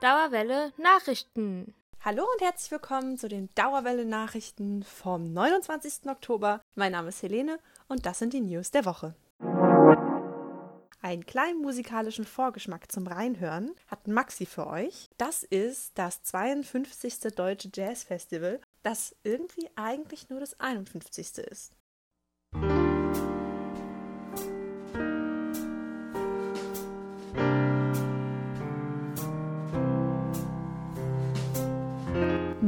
Dauerwelle Nachrichten. Hallo und herzlich willkommen zu den Dauerwelle Nachrichten vom 29. Oktober. Mein Name ist Helene und das sind die News der Woche. Einen kleinen musikalischen Vorgeschmack zum Reinhören hat Maxi für euch. Das ist das 52. Deutsche Jazz Festival, das irgendwie eigentlich nur das 51. ist.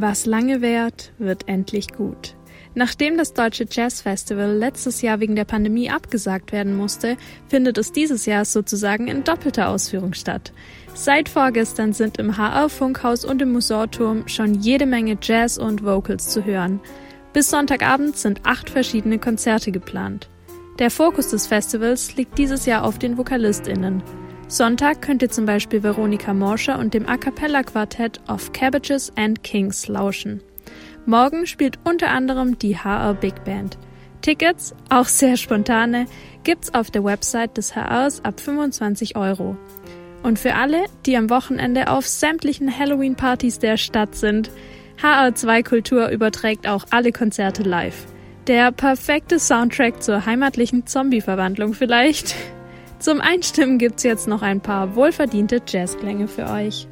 Was lange währt, wird endlich gut. Nachdem das Deutsche Jazz Festival letztes Jahr wegen der Pandemie abgesagt werden musste, findet es dieses Jahr sozusagen in doppelter Ausführung statt. Seit vorgestern sind im HR Funkhaus und im Musorturm schon jede Menge Jazz und Vocals zu hören. Bis Sonntagabend sind acht verschiedene Konzerte geplant. Der Fokus des Festivals liegt dieses Jahr auf den VokalistInnen. Sonntag könnt ihr zum Beispiel Veronika Morscher und dem A Cappella Quartett of Cabbages and Kings lauschen. Morgen spielt unter anderem die HR Big Band. Tickets, auch sehr spontane, gibt's auf der Website des HRs ab 25 Euro. Und für alle, die am Wochenende auf sämtlichen Halloween-Partys der Stadt sind, HR2 Kultur überträgt auch alle Konzerte live. Der perfekte Soundtrack zur heimatlichen Zombie-Verwandlung vielleicht. Zum Einstimmen gibt's jetzt noch ein paar wohlverdiente Jazzklänge für euch.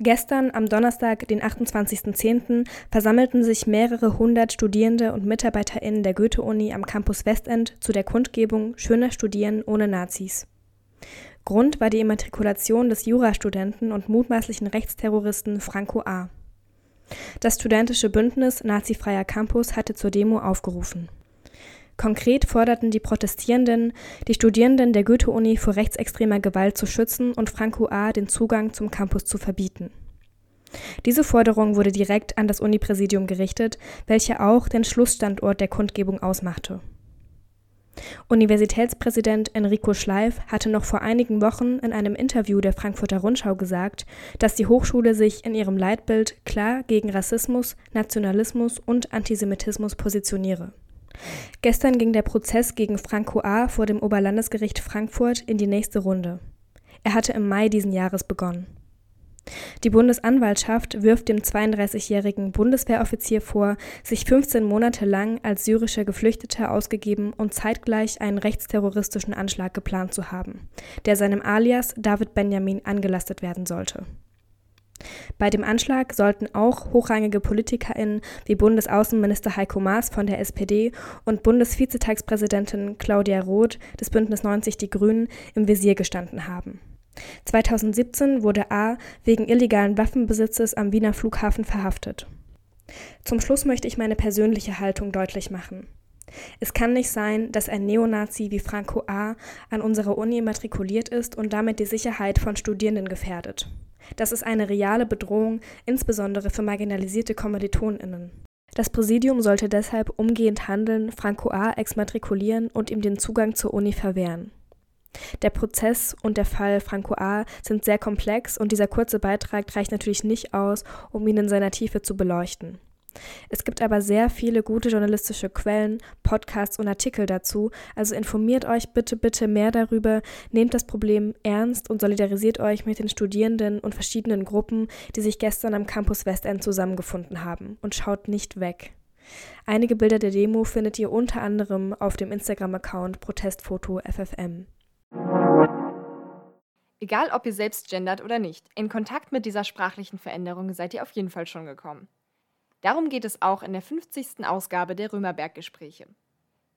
Gestern, am Donnerstag, den 28.10., versammelten sich mehrere hundert Studierende und MitarbeiterInnen der Goethe-Uni am Campus Westend zu der Kundgebung Schöner Studieren ohne Nazis. Grund war die Immatrikulation des Jurastudenten und mutmaßlichen Rechtsterroristen Franco A. Das studentische Bündnis Nazifreier Campus hatte zur Demo aufgerufen. Konkret forderten die Protestierenden, die Studierenden der Goethe-Uni vor rechtsextremer Gewalt zu schützen und Franco A. den Zugang zum Campus zu verbieten. Diese Forderung wurde direkt an das Unipräsidium gerichtet, welche auch den Schlussstandort der Kundgebung ausmachte. Universitätspräsident Enrico Schleif hatte noch vor einigen Wochen in einem Interview der Frankfurter Rundschau gesagt, dass die Hochschule sich in ihrem Leitbild klar gegen Rassismus, Nationalismus und Antisemitismus positioniere. Gestern ging der Prozess gegen Franco A. vor dem Oberlandesgericht Frankfurt in die nächste Runde. Er hatte im Mai diesen Jahres begonnen. Die Bundesanwaltschaft wirft dem 32-jährigen Bundeswehroffizier vor, sich 15 Monate lang als syrischer Geflüchteter ausgegeben und zeitgleich einen rechtsterroristischen Anschlag geplant zu haben, der seinem Alias David Benjamin angelastet werden sollte. Bei dem Anschlag sollten auch hochrangige PolitikerInnen wie Bundesaußenminister Heiko Maas von der SPD und Bundesvizetagspräsidentin Claudia Roth des Bündnis 90 Die Grünen im Visier gestanden haben. 2017 wurde A. wegen illegalen Waffenbesitzes am Wiener Flughafen verhaftet. Zum Schluss möchte ich meine persönliche Haltung deutlich machen. Es kann nicht sein, dass ein Neonazi wie Franco A. an unserer Uni matrikuliert ist und damit die Sicherheit von Studierenden gefährdet. Das ist eine reale Bedrohung, insbesondere für marginalisierte KommilitonInnen. Das Präsidium sollte deshalb umgehend handeln, Franco A. exmatrikulieren und ihm den Zugang zur Uni verwehren. Der Prozess und der Fall Franco A. sind sehr komplex und dieser kurze Beitrag reicht natürlich nicht aus, um ihn in seiner Tiefe zu beleuchten. Es gibt aber sehr viele gute journalistische Quellen, Podcasts und Artikel dazu, also informiert euch bitte, bitte mehr darüber, nehmt das Problem ernst und solidarisiert euch mit den Studierenden und verschiedenen Gruppen, die sich gestern am Campus Westend zusammengefunden haben und schaut nicht weg. Einige Bilder der Demo findet ihr unter anderem auf dem Instagram-Account Protestfoto FFM. Egal, ob ihr selbst gendert oder nicht, in Kontakt mit dieser sprachlichen Veränderung seid ihr auf jeden Fall schon gekommen. Darum geht es auch in der 50. Ausgabe der Römerberg-Gespräche.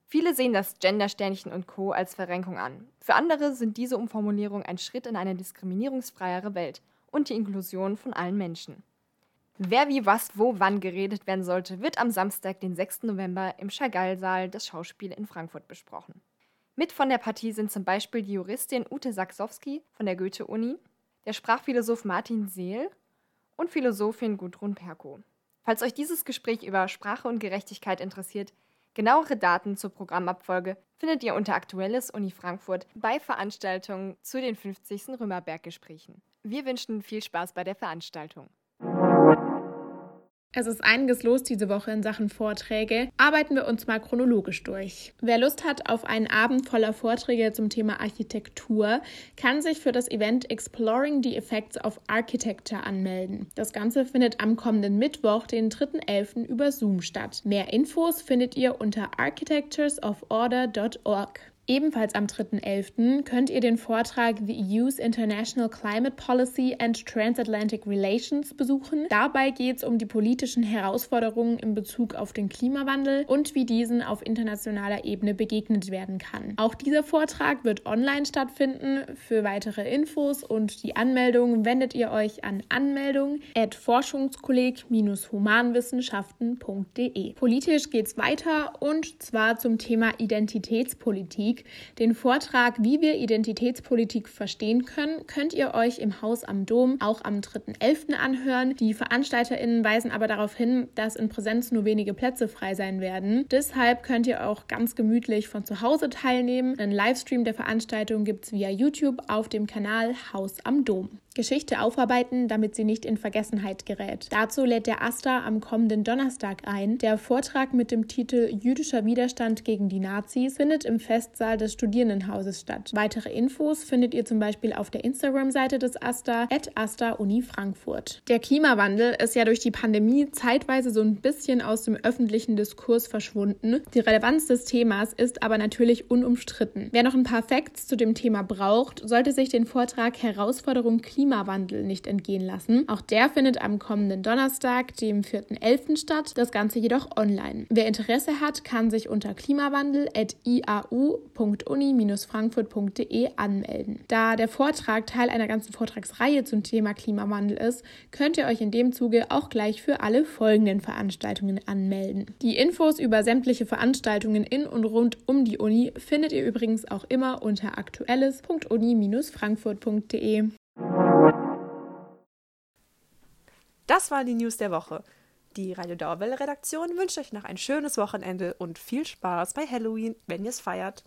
Viele sehen das Gendersternchen und Co. als Verrenkung an. Für andere sind diese Umformulierungen ein Schritt in eine diskriminierungsfreiere Welt und die Inklusion von allen Menschen. Wer wie was wo wann geredet werden sollte, wird am Samstag, den 6. November im Chagall-Saal des Schauspiel in Frankfurt besprochen. Mit von der Partie sind zum Beispiel die Juristin Ute Saksowski von der Goethe-Uni, der Sprachphilosoph Martin Seel und Philosophin Gudrun Perko. Falls euch dieses Gespräch über Sprache und Gerechtigkeit interessiert, genauere Daten zur Programmabfolge findet ihr unter Aktuelles Uni Frankfurt bei Veranstaltungen zu den 50. Römerberg-Gesprächen. Wir wünschen viel Spaß bei der Veranstaltung. Es ist einiges los diese Woche in Sachen Vorträge. Arbeiten wir uns mal chronologisch durch. Wer Lust hat auf einen Abend voller Vorträge zum Thema Architektur, kann sich für das Event Exploring the Effects of Architecture anmelden. Das Ganze findet am kommenden Mittwoch, den 3.11. über Zoom statt. Mehr Infos findet ihr unter architecturesoforder.org. Ebenfalls am 3.11. könnt ihr den Vortrag The EU's International Climate Policy and Transatlantic Relations besuchen. Dabei geht es um die politischen Herausforderungen in Bezug auf den Klimawandel und wie diesen auf internationaler Ebene begegnet werden kann. Auch dieser Vortrag wird online stattfinden. Für weitere Infos und die Anmeldung wendet ihr euch an Anmeldung at forschungskolleg-humanwissenschaften.de. Politisch geht es weiter und zwar zum Thema Identitätspolitik. Politik. Den Vortrag Wie wir Identitätspolitik verstehen können, könnt ihr euch im Haus am Dom auch am 3.11. anhören. Die VeranstalterInnen weisen aber darauf hin, dass in Präsenz nur wenige Plätze frei sein werden. Deshalb könnt ihr auch ganz gemütlich von zu Hause teilnehmen. Ein Livestream der Veranstaltung gibt es via YouTube auf dem Kanal Haus am Dom. Geschichte aufarbeiten, damit sie nicht in Vergessenheit gerät. Dazu lädt der AStA am kommenden Donnerstag ein. Der Vortrag mit dem Titel Jüdischer Widerstand gegen die Nazis findet im Festsaal des Studierendenhauses statt. Weitere Infos findet ihr zum Beispiel auf der Instagram-Seite des AStA, at AStA Uni Frankfurt. Der Klimawandel ist ja durch die Pandemie zeitweise so ein bisschen aus dem öffentlichen Diskurs verschwunden. Die Relevanz des Themas ist aber natürlich unumstritten. Wer noch ein paar Facts zu dem Thema braucht, sollte sich den Vortrag Herausforderung Klimawandel Klimawandel nicht entgehen lassen. Auch der findet am kommenden Donnerstag, dem 4.11. statt, das Ganze jedoch online. Wer Interesse hat, kann sich unter klimawandel.iau.uni-frankfurt.de anmelden. Da der Vortrag Teil einer ganzen Vortragsreihe zum Thema Klimawandel ist, könnt ihr euch in dem Zuge auch gleich für alle folgenden Veranstaltungen anmelden. Die Infos über sämtliche Veranstaltungen in und rund um die Uni findet ihr übrigens auch immer unter aktuelles.uni-frankfurt.de. Das waren die News der Woche. Die Radio Dauerwelle Redaktion wünscht euch noch ein schönes Wochenende und viel Spaß bei Halloween, wenn ihr es feiert.